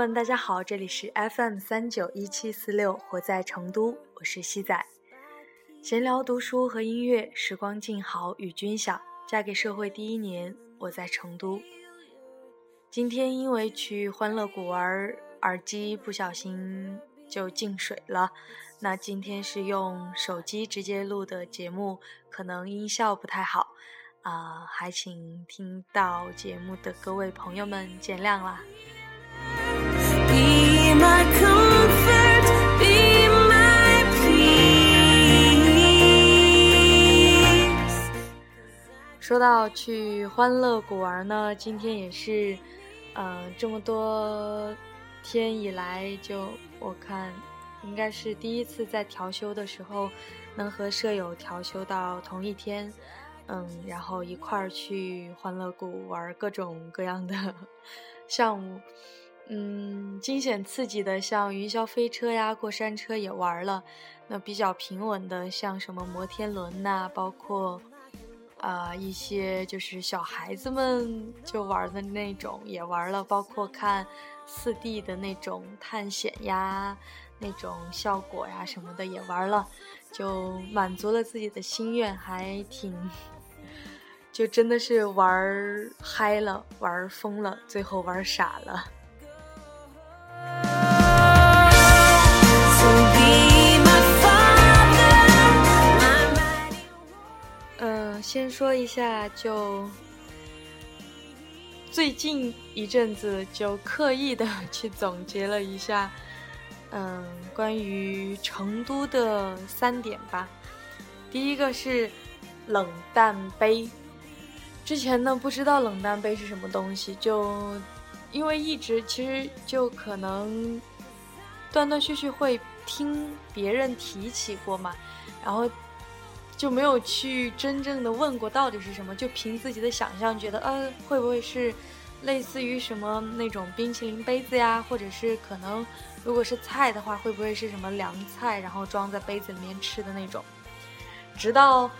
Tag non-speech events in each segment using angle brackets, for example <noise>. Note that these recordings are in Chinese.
们，大家好，这里是 FM 三九一七四六，活在成都，我是西仔。闲聊、读书和音乐，时光静好，与君享。嫁给社会第一年，我在成都。今天因为去欢乐谷玩，耳机不小心就进水了。那今天是用手机直接录的节目，可能音效不太好啊，还请听到节目的各位朋友们见谅啦。说到去欢乐谷玩呢，今天也是，嗯，这么多天以来，就我看应该是第一次在调休的时候能和舍友调休到同一天，嗯，然后一块儿去欢乐谷玩各种各样的 <laughs> 项目，嗯，惊险刺激的像云霄飞车呀、过山车也玩了，那比较平稳的像什么摩天轮呐，包括。啊，一些就是小孩子们就玩的那种也玩了，包括看四 D 的那种探险呀，那种效果呀什么的也玩了，就满足了自己的心愿，还挺，就真的是玩嗨了，玩疯了，最后玩傻了。先说一下，就最近一阵子就刻意的去总结了一下，嗯，关于成都的三点吧。第一个是冷淡杯，之前呢不知道冷淡杯是什么东西，就因为一直其实就可能断断续续会听别人提起过嘛，然后。就没有去真正的问过到底是什么，就凭自己的想象觉得，呃，会不会是类似于什么那种冰淇淋杯子呀，或者是可能如果是菜的话，会不会是什么凉菜，然后装在杯子里面吃的那种？直到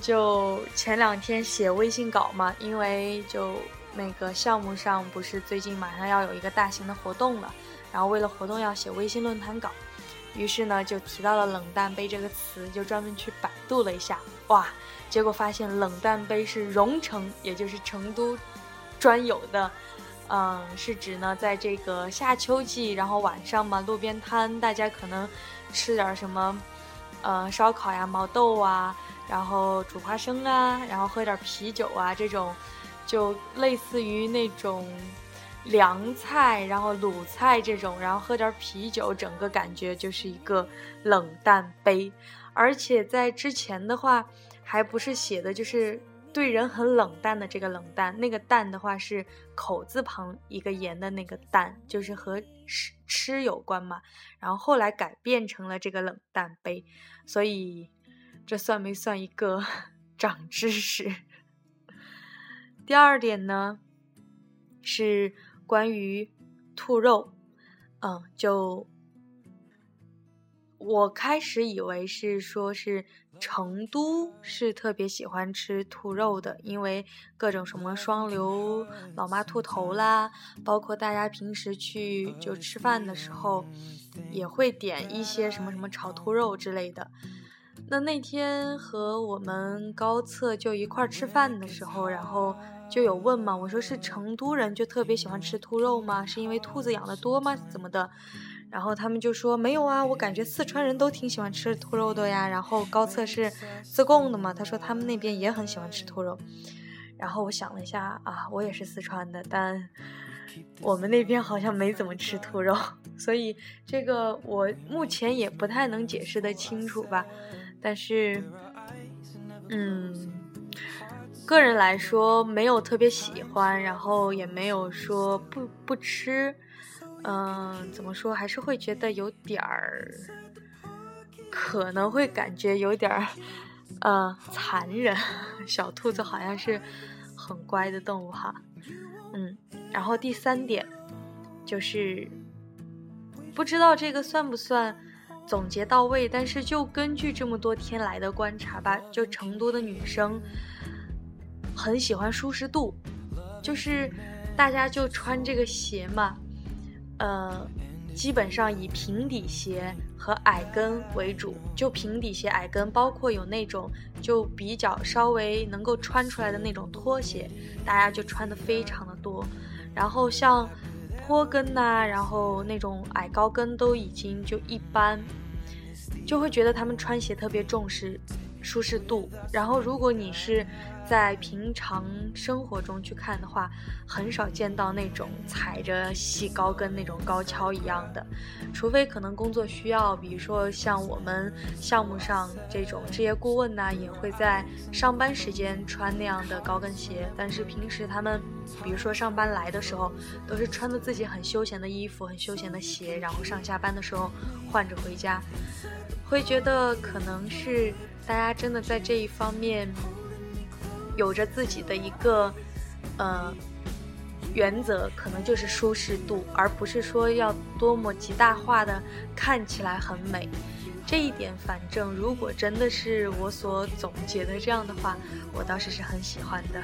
就前两天写微信稿嘛，因为就那个项目上不是最近马上要有一个大型的活动了，然后为了活动要写微信论坛稿。于是呢，就提到了“冷淡杯”这个词，就专门去百度了一下，哇，结果发现“冷淡杯”是蓉城，也就是成都专有的，嗯，是指呢，在这个夏秋季，然后晚上嘛，路边摊大家可能吃点什么，呃，烧烤呀、毛豆啊，然后煮花生啊，然后喝点啤酒啊，这种，就类似于那种。凉菜，然后卤菜这种，然后喝点啤酒，整个感觉就是一个冷淡杯。而且在之前的话，还不是写的就是对人很冷淡的这个冷淡，那个淡的话是口字旁一个言的那个淡，就是和吃吃有关嘛。然后后来改变成了这个冷淡杯，所以这算没算一个长知识？第二点呢，是。关于兔肉，嗯，就我开始以为是说是成都是特别喜欢吃兔肉的，因为各种什么双流老妈兔头啦，包括大家平时去就吃饭的时候也会点一些什么什么炒兔肉之类的。那那天和我们高策就一块儿吃饭的时候，然后。就有问嘛，我说是成都人就特别喜欢吃兔肉吗？是因为兔子养的多吗？怎么的？然后他们就说没有啊，我感觉四川人都挺喜欢吃兔肉的呀。然后高策是自贡的嘛，他说他们那边也很喜欢吃兔肉。然后我想了一下啊，我也是四川的，但我们那边好像没怎么吃兔肉，所以这个我目前也不太能解释得清楚吧。但是，嗯。个人来说，没有特别喜欢，然后也没有说不不吃，嗯，怎么说，还是会觉得有点儿，可能会感觉有点儿，呃，残忍。<laughs> 小兔子好像是很乖的动物哈，嗯。然后第三点就是，不知道这个算不算总结到位，但是就根据这么多天来的观察吧，就成都的女生。很喜欢舒适度，就是大家就穿这个鞋嘛，呃，基本上以平底鞋和矮跟为主。就平底鞋、矮跟，包括有那种就比较稍微能够穿出来的那种拖鞋，大家就穿的非常的多。然后像坡跟呐，然后那种矮高跟都已经就一般，就会觉得他们穿鞋特别重视舒适度。然后如果你是。在平常生活中去看的话，很少见到那种踩着细高跟那种高跷一样的，除非可能工作需要，比如说像我们项目上这种职业顾问呢，也会在上班时间穿那样的高跟鞋。但是平时他们，比如说上班来的时候，都是穿着自己很休闲的衣服、很休闲的鞋，然后上下班的时候换着回家，会觉得可能是大家真的在这一方面。有着自己的一个，呃，原则，可能就是舒适度，而不是说要多么极大化的看起来很美。这一点，反正如果真的是我所总结的这样的话，我倒是是很喜欢的。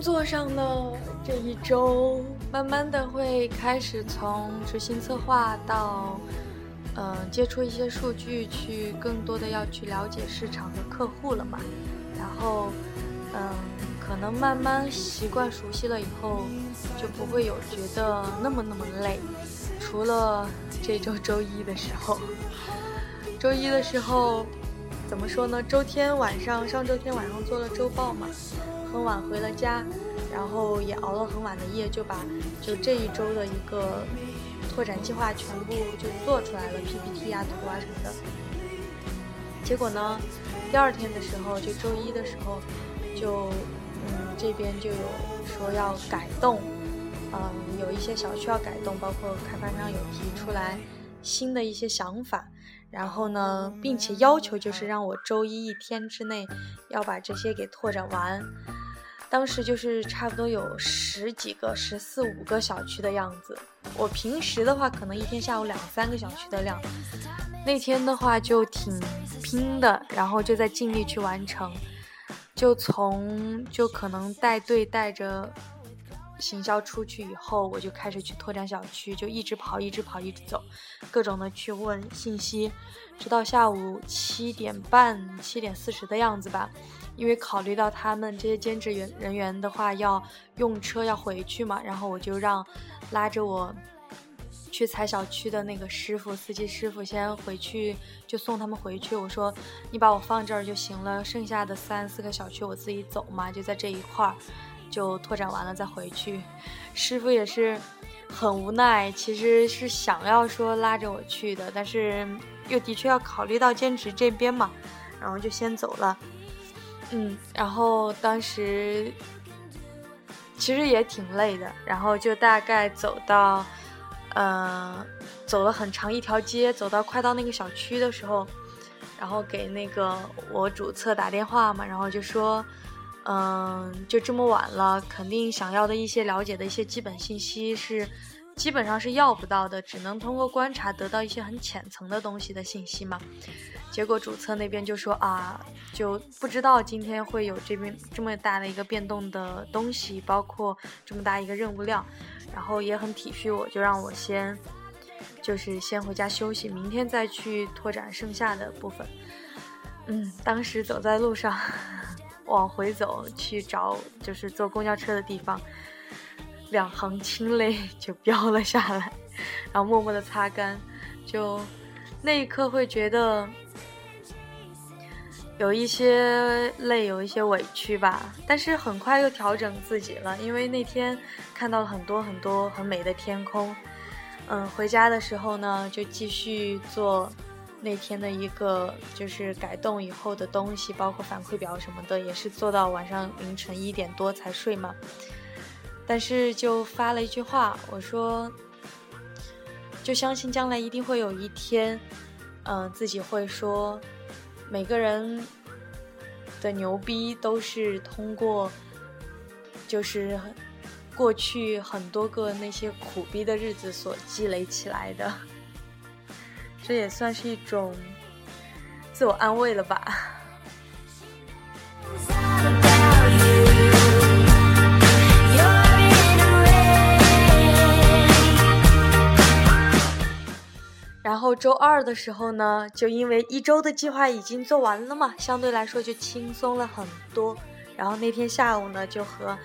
工作上呢这一周，慢慢的会开始从执行策划到，嗯，接触一些数据，去更多的要去了解市场和客户了嘛。然后，嗯，可能慢慢习惯熟悉了以后，就不会有觉得那么那么累。除了这周周一的时候，<laughs> 周一的时候，怎么说呢？周天晚上，上周天晚上做了周报嘛。很晚回了家，然后也熬了很晚的夜，就把就这一周的一个拓展计划全部就做出来了，PPT 啊、图啊什么的。结果呢，第二天的时候，就周一的时候，就嗯这边就有说要改动，嗯有一些小区要改动，包括开发商有提出来新的一些想法。然后呢，并且要求就是让我周一一天之内要把这些给拓展完。当时就是差不多有十几个、十四五个小区的样子。我平时的话，可能一天下午两三个小区的量。那天的话就挺拼的，然后就在尽力去完成。就从就可能带队带着。行销出去以后，我就开始去拓展小区，就一直跑，一直跑，一直走，各种的去问信息，直到下午七点半、七点四十的样子吧。因为考虑到他们这些兼职员人员的话要用车要回去嘛，然后我就让拉着我去踩小区的那个师傅、司机师傅先回去，就送他们回去。我说你把我放这儿就行了，剩下的三四个小区我自己走嘛，就在这一块儿。就拓展完了再回去，师傅也是很无奈，其实是想要说拉着我去的，但是又的确要考虑到兼职这边嘛，然后就先走了。嗯，然后当时其实也挺累的，然后就大概走到，呃，走了很长一条街，走到快到那个小区的时候，然后给那个我主策打电话嘛，然后就说。嗯，就这么晚了，肯定想要的一些了解的一些基本信息是，基本上是要不到的，只能通过观察得到一些很浅层的东西的信息嘛。结果主策那边就说啊，就不知道今天会有这边这么大的一个变动的东西，包括这么大一个任务量，然后也很体恤我，就让我先，就是先回家休息，明天再去拓展剩下的部分。嗯，当时走在路上。往回走去找，就是坐公交车的地方，两行清泪 <laughs> 就飙了下来，然后默默的擦干，就那一刻会觉得有一些累，有一些委屈吧，但是很快又调整自己了，因为那天看到了很多很多很美的天空，嗯，回家的时候呢，就继续做。那天的一个就是改动以后的东西，包括反馈表什么的，也是做到晚上凌晨一点多才睡嘛。但是就发了一句话，我说，就相信将来一定会有一天，嗯，自己会说，每个人的牛逼都是通过，就是过去很多个那些苦逼的日子所积累起来的。这也算是一种自我安慰了吧。然后周二的时候呢，就因为一周的计划已经做完了嘛，相对来说就轻松了很多。然后那天下午呢，就和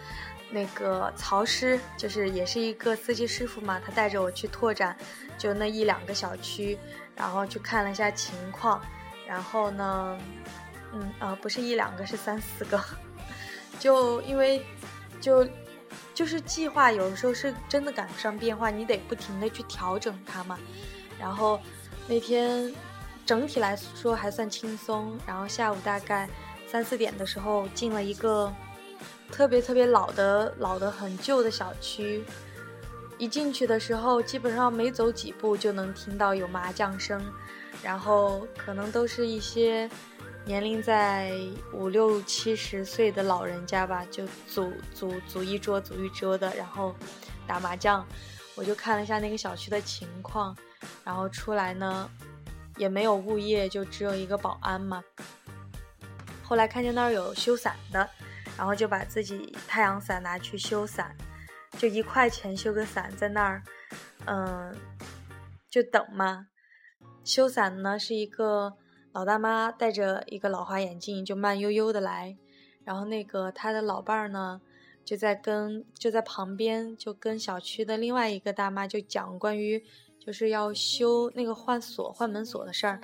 那个曹师，就是也是一个司机师傅嘛，他带着我去拓展，就那一两个小区，然后去看了一下情况。然后呢，嗯呃，不是一两个，是三四个。<laughs> 就因为就就是计划有的时候是真的赶不上变化，你得不停的去调整它嘛。然后那天整体来说还算轻松。然后下午大概三四点的时候进了一个特别特别老的老的很旧的小区，一进去的时候基本上没走几步就能听到有麻将声，然后可能都是一些年龄在五六七十岁的老人家吧，就组组组一桌组一桌的，然后打麻将。我就看了一下那个小区的情况。然后出来呢，也没有物业，就只有一个保安嘛。后来看见那儿有修伞的，然后就把自己太阳伞拿去修伞，就一块钱修个伞，在那儿，嗯，就等嘛。修伞呢是一个老大妈戴着一个老花眼镜，就慢悠悠的来。然后那个他的老伴儿呢，就在跟就在旁边，就跟小区的另外一个大妈就讲关于。就是要修那个换锁、换门锁的事儿，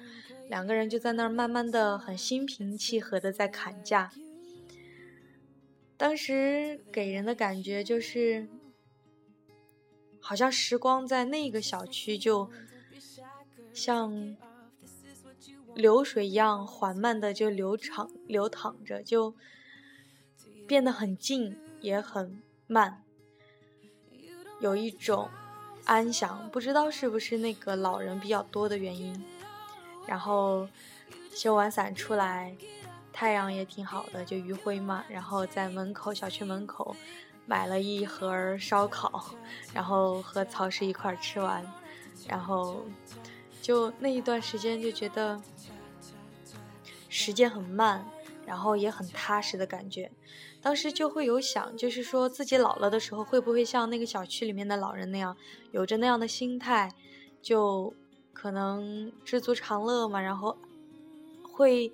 两个人就在那儿慢慢的、很心平气和的在砍价。当时给人的感觉就是，好像时光在那个小区就像流水一样缓慢的就流淌、流淌着，就变得很静也很慢，有一种。安详，不知道是不是那个老人比较多的原因。然后修完伞出来，太阳也挺好的，就余晖嘛。然后在门口小区门口买了一盒烧烤，然后和曹氏一块吃完。然后就那一段时间就觉得时间很慢，然后也很踏实的感觉。当时就会有想，就是说自己老了的时候，会不会像那个小区里面的老人那样，有着那样的心态，就可能知足常乐嘛，然后会，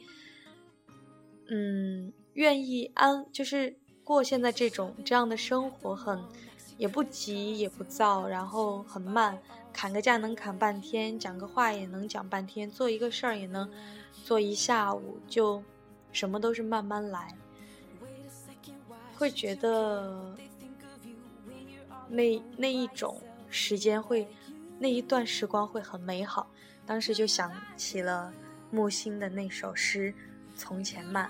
嗯，愿意安，就是过现在这种这样的生活，很也不急也不躁，然后很慢，砍个价能砍半天，讲个话也能讲半天，做一个事儿也能做一下午，就什么都是慢慢来。会觉得那那一种时间会，那一段时光会很美好。当时就想起了木心的那首诗《从前慢》。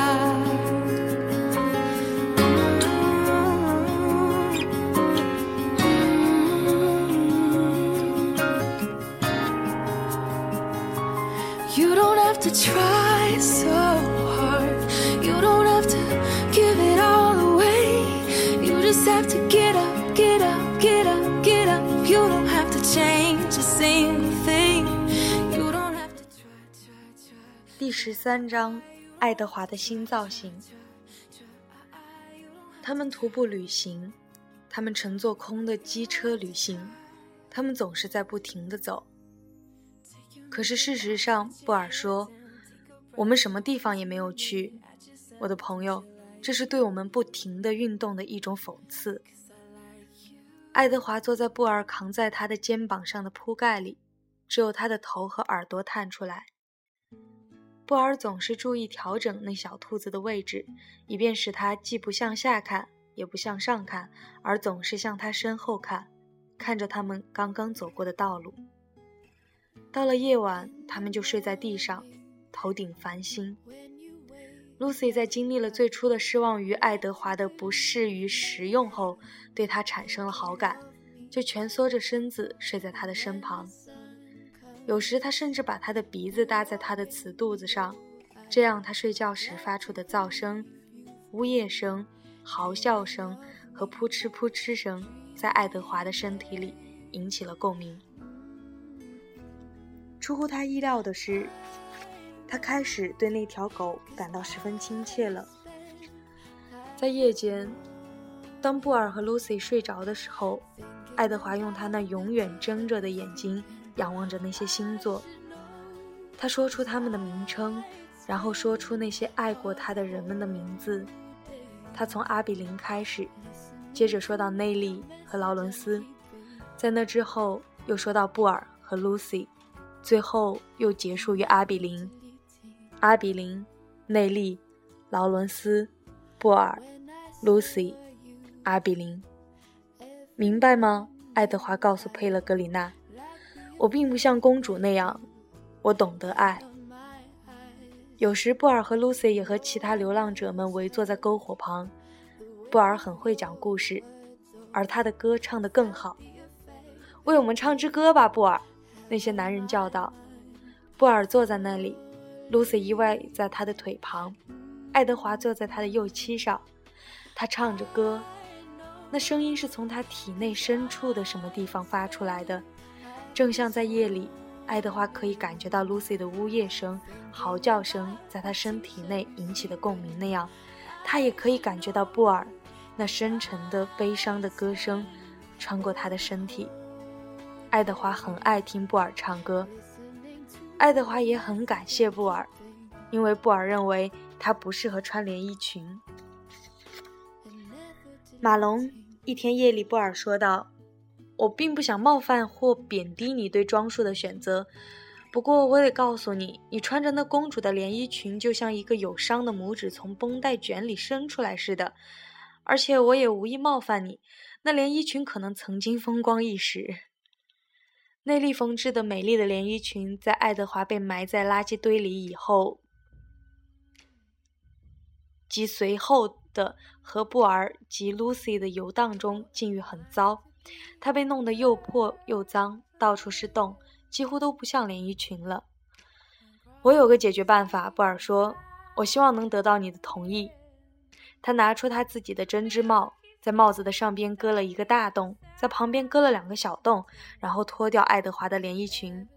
十三章，爱德华的新造型。他们徒步旅行，他们乘坐空的机车旅行，他们总是在不停的走。可是事实上，布尔说，我们什么地方也没有去，我的朋友，这是对我们不停的运动的一种讽刺。爱德华坐在布尔扛在他的肩膀上的铺盖里，只有他的头和耳朵探出来。布尔总是注意调整那小兔子的位置，以便使它既不向下看，也不向上看，而总是向他身后看，看着他们刚刚走过的道路。到了夜晚，他们就睡在地上，头顶繁星。Lucy 在经历了最初的失望于爱德华的不适于食用后，对他产生了好感，就蜷缩着身子睡在他的身旁。有时他甚至把他的鼻子搭在他的瓷肚子上，这样他睡觉时发出的噪声、呜咽声、嚎笑声和扑哧扑哧声，在爱德华的身体里引起了共鸣。出乎他意料的是。他开始对那条狗感到十分亲切了。在夜间，当布尔和 Lucy 睡着的时候，爱德华用他那永远睁着的眼睛仰望着那些星座。他说出他们的名称，然后说出那些爱过他的人们的名字。他从阿比林开始，接着说到内利和劳伦斯，在那之后又说到布尔和 Lucy，最后又结束于阿比林。阿比林、内利、劳伦斯、布尔、Lucy、阿比林，明白吗？爱德华告诉佩勒格里娜：“我并不像公主那样，我懂得爱。”有时，布尔和 Lucy 也和其他流浪者们围坐在篝火旁。布尔很会讲故事，而他的歌唱得更好。为我们唱支歌吧，布尔！那些男人叫道。布尔坐在那里。Lucy 依偎在他的腿旁，爱德华坐在他的右膝上。他唱着歌，那声音是从他体内深处的什么地方发出来的，正像在夜里，爱德华可以感觉到 Lucy 的呜咽声、嚎叫声在他身体内引起的共鸣那样，他也可以感觉到布尔那深沉的悲伤的歌声穿过他的身体。爱德华很爱听布尔唱歌。爱德华也很感谢布尔，因为布尔认为他不适合穿连衣裙。马龙一天夜里，布尔说道：“我并不想冒犯或贬低你对装束的选择，不过我得告诉你，你穿着那公主的连衣裙，就像一个有伤的拇指从绷带卷里伸出来似的。而且我也无意冒犯你，那连衣裙可能曾经风光一时。”内力缝制的美丽的连衣裙，在爱德华被埋在垃圾堆里以后，及随后的和布尔及 Lucy 的游荡中，境遇很糟。它被弄得又破又脏，到处是洞，几乎都不像连衣裙了。我有个解决办法，布尔说：“我希望能得到你的同意。”他拿出他自己的针织帽。在帽子的上边割了一个大洞，在旁边割了两个小洞，然后脱掉爱德华的连衣裙。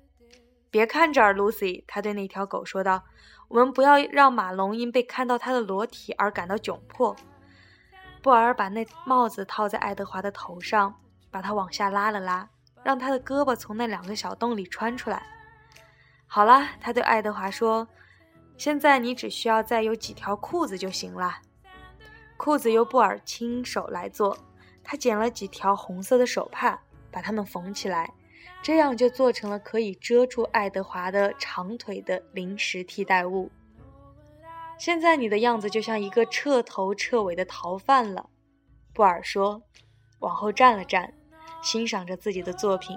别看这儿，Lucy，他对那条狗说道：“我们不要让马龙因被看到他的裸体而感到窘迫。”布尔把那帽子套在爱德华的头上，把他往下拉了拉，让他的胳膊从那两个小洞里穿出来。好了，他对爱德华说：“现在你只需要再有几条裤子就行了。”裤子由布尔亲手来做，他剪了几条红色的手帕，把它们缝起来，这样就做成了可以遮住爱德华的长腿的临时替代物。现在你的样子就像一个彻头彻尾的逃犯了，布尔说，往后站了站，欣赏着自己的作品。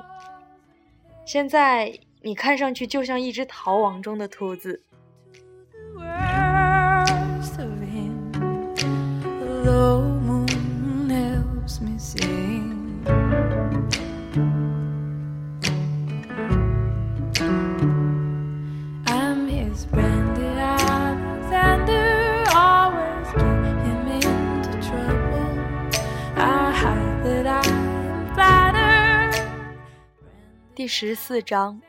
现在你看上去就像一只逃亡中的兔子。第十四章，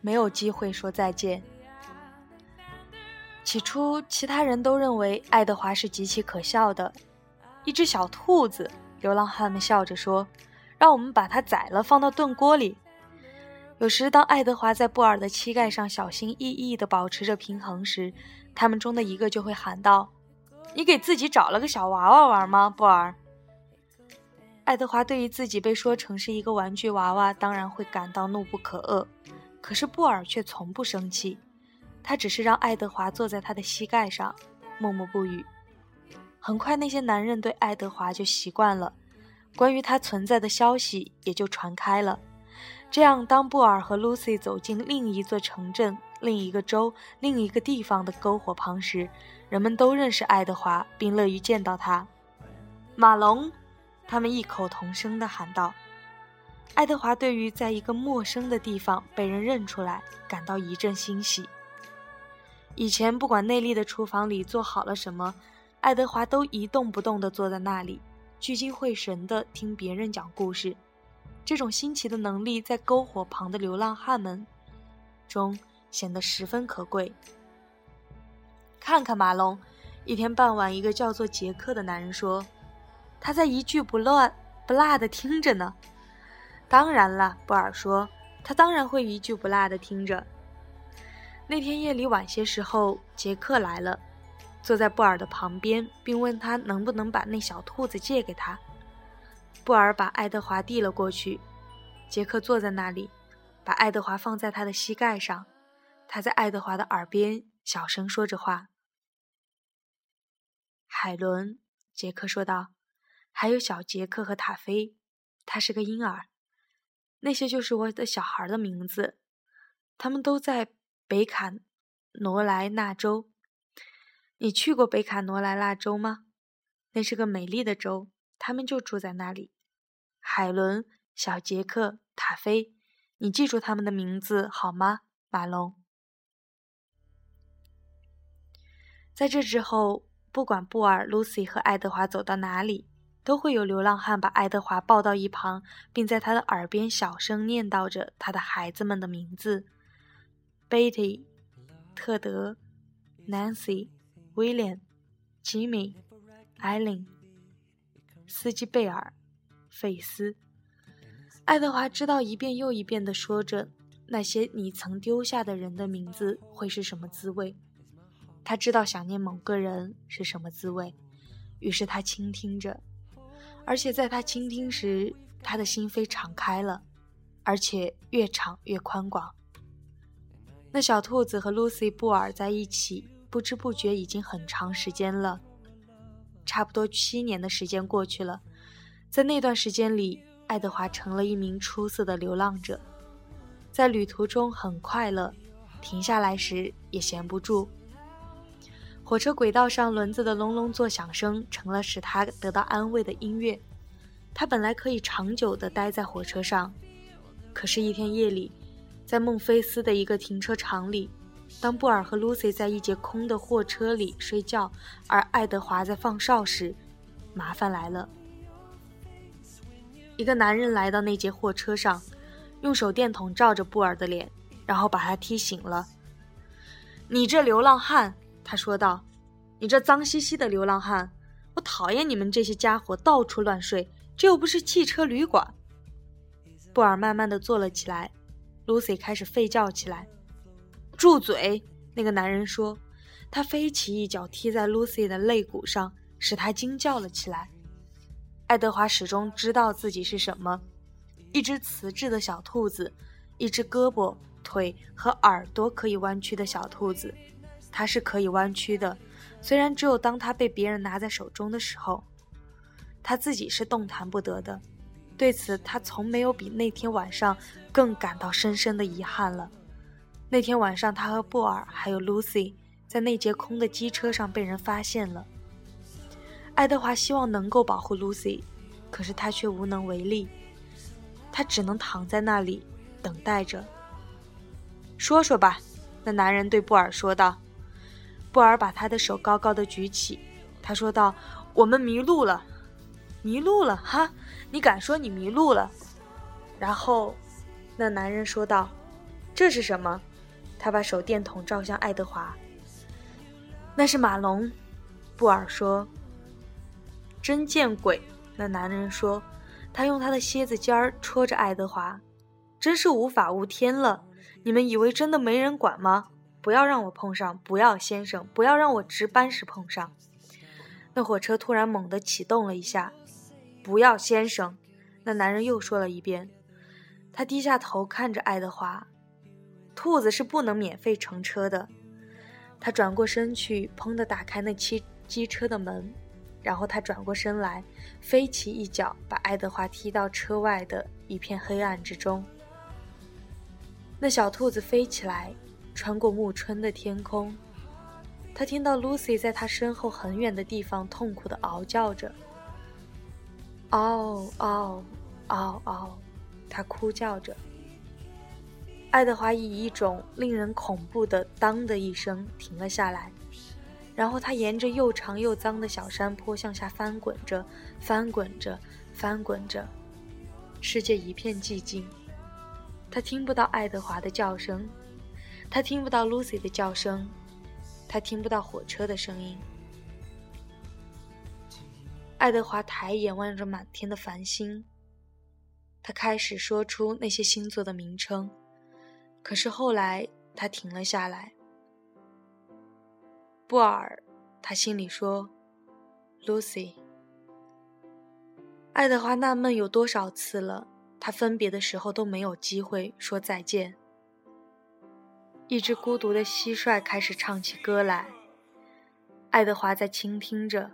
没有机会说再见。起初，其他人都认为爱德华是极其可笑的，一只小兔子。流浪汉们笑着说：“让我们把它宰了，放到炖锅里。”有时，当爱德华在布尔的膝盖上小心翼翼地保持着平衡时，他们中的一个就会喊道：“你给自己找了个小娃娃玩吗，布尔？”爱德华对于自己被说成是一个玩具娃娃，当然会感到怒不可遏。可是布尔却从不生气，他只是让爱德华坐在他的膝盖上，默默不语。很快，那些男人对爱德华就习惯了，关于他存在的消息也就传开了。这样，当布尔和 Lucy 走进另一座城镇、另一个州、另一个地方的篝火旁时，人们都认识爱德华，并乐于见到他。马龙，他们异口同声地喊道。爱德华对于在一个陌生的地方被人认出来感到一阵欣喜。以前，不管内力的厨房里做好了什么，爱德华都一动不动地坐在那里，聚精会神地听别人讲故事。这种新奇的能力在篝火旁的流浪汉们中显得十分可贵。看看马龙，一天傍晚，一个叫做杰克的男人说：“他在一句不乱不落的听着呢。”当然了，布尔说：“他当然会一句不落的听着。”那天夜里晚些时候，杰克来了，坐在布尔的旁边，并问他能不能把那小兔子借给他。布尔把爱德华递了过去，杰克坐在那里，把爱德华放在他的膝盖上，他在爱德华的耳边小声说着话。海伦，杰克说道：“还有小杰克和塔菲，他是个婴儿。那些就是我的小孩的名字，他们都在北卡罗来纳州。你去过北卡罗来纳州吗？那是个美丽的州。”他们就住在那里，海伦、小杰克、塔菲，你记住他们的名字好吗，马龙？在这之后，不管布尔、露西和爱德华走到哪里，都会有流浪汉把爱德华抱到一旁，并在他的耳边小声念叨着他的孩子们的名字：Betty、特德、Nancy、William、Jimmy、Eileen。斯基贝尔、费斯、爱德华知道一遍又一遍地说着那些你曾丢下的人的名字会是什么滋味。他知道想念某个人是什么滋味，于是他倾听着，而且在他倾听时，他的心扉敞开了，而且越敞越宽广。那小兔子和露西·布尔在一起，不知不觉已经很长时间了。差不多七年的时间过去了，在那段时间里，爱德华成了一名出色的流浪者，在旅途中很快乐，停下来时也闲不住。火车轨道上轮子的隆隆作响声成了使他得到安慰的音乐。他本来可以长久地待在火车上，可是，一天夜里，在孟菲斯的一个停车场里。当布尔和 Lucy 在一节空的货车里睡觉，而爱德华在放哨时，麻烦来了。一个男人来到那节货车上，用手电筒照着布尔的脸，然后把他踢醒了。“你这流浪汉！”他说道，“你这脏兮兮的流浪汉！我讨厌你们这些家伙到处乱睡，这又不是汽车旅馆。”布尔慢慢的坐了起来，，Lucy 开始吠叫起来。住嘴！那个男人说，他飞起一脚踢在 Lucy 的肋骨上，使她惊叫了起来。爱德华始终知道自己是什么：一只瓷质的小兔子，一只胳膊、腿和耳朵可以弯曲的小兔子。它是可以弯曲的，虽然只有当它被别人拿在手中的时候，他自己是动弹不得的。对此，他从没有比那天晚上更感到深深的遗憾了。那天晚上，他和布尔还有 Lucy 在那节空的机车上被人发现了。爱德华希望能够保护 Lucy，可是他却无能为力。他只能躺在那里等待着。说说吧，那男人对布尔说道。布尔把他的手高高的举起，他说道：“我们迷路了，迷路了！哈，你敢说你迷路了？”然后，那男人说道：“这是什么？”他把手电筒照向爱德华。那是马龙，布尔说。真见鬼！那男人说。他用他的蝎子尖儿戳着爱德华。真是无法无天了！你们以为真的没人管吗？不要让我碰上！不要，先生，不要让我值班时碰上！那火车突然猛地启动了一下。不要，先生！那男人又说了一遍。他低下头看着爱德华。兔子是不能免费乘车的。他转过身去，砰地打开那汽机车的门，然后他转过身来，飞起一脚，把爱德华踢到车外的一片黑暗之中。那小兔子飞起来，穿过暮春的天空。他听到 Lucy 在他身后很远的地方痛苦的嗷叫着：“嗷嗷嗷嗷！”他哭叫着。爱德华以一种令人恐怖的“当”的一声停了下来，然后他沿着又长又脏的小山坡向下翻滚着，翻滚着，翻滚着。世界一片寂静，他听不到爱德华的叫声，他听不到 Lucy 的叫声，他听不到火车的声音。爱德华抬眼望着满天的繁星，他开始说出那些星座的名称。可是后来，他停了下来。布尔，他心里说：“Lucy。”爱德华纳闷有多少次了，他分别的时候都没有机会说再见。一只孤独的蟋蟀开始唱起歌来，爱德华在倾听着。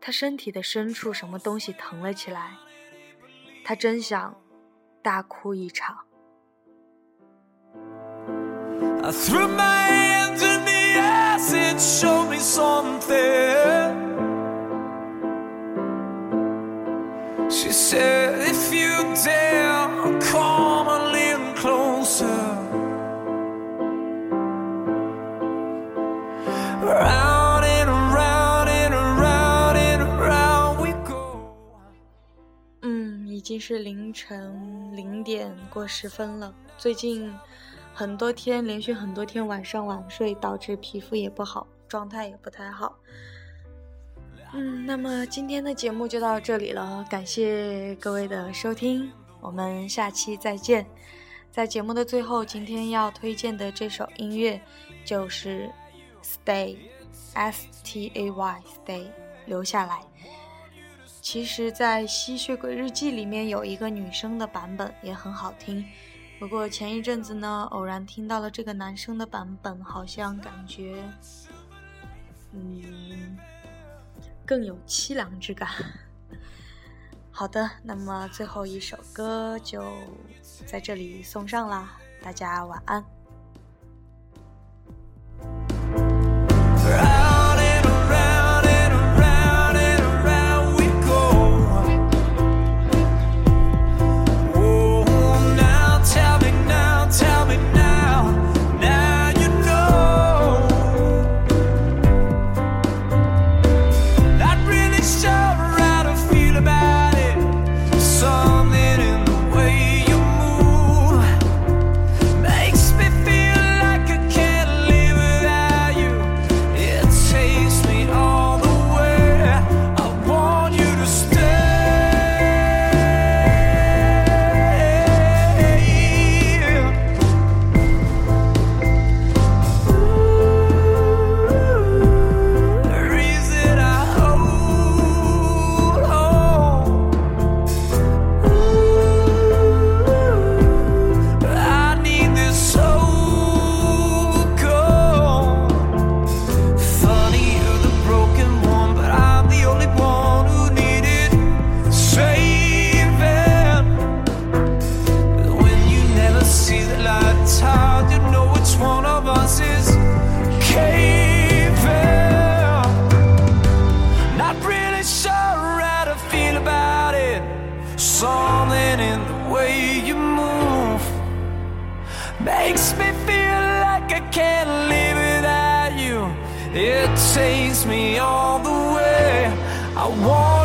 他身体的深处什么东西疼了起来，他真想大哭一场。She said, if you dare, 已经是凌晨零点过十分了。最近。很多天连续很多天晚上晚睡，导致皮肤也不好，状态也不太好。嗯，那么今天的节目就到这里了，感谢各位的收听，我们下期再见。在节目的最后，今天要推荐的这首音乐就是《Stay》，S T A Y，Stay，留下来。其实，在《吸血鬼日记》里面有一个女生的版本也很好听。不过前一阵子呢，偶然听到了这个男生的版本，好像感觉，嗯，更有凄凉之感。<laughs> 好的，那么最后一首歌就在这里送上啦，大家晚安。really sure how to feel about it. Something in the way you move makes me feel like I can't live without you. It takes me all the way. I want.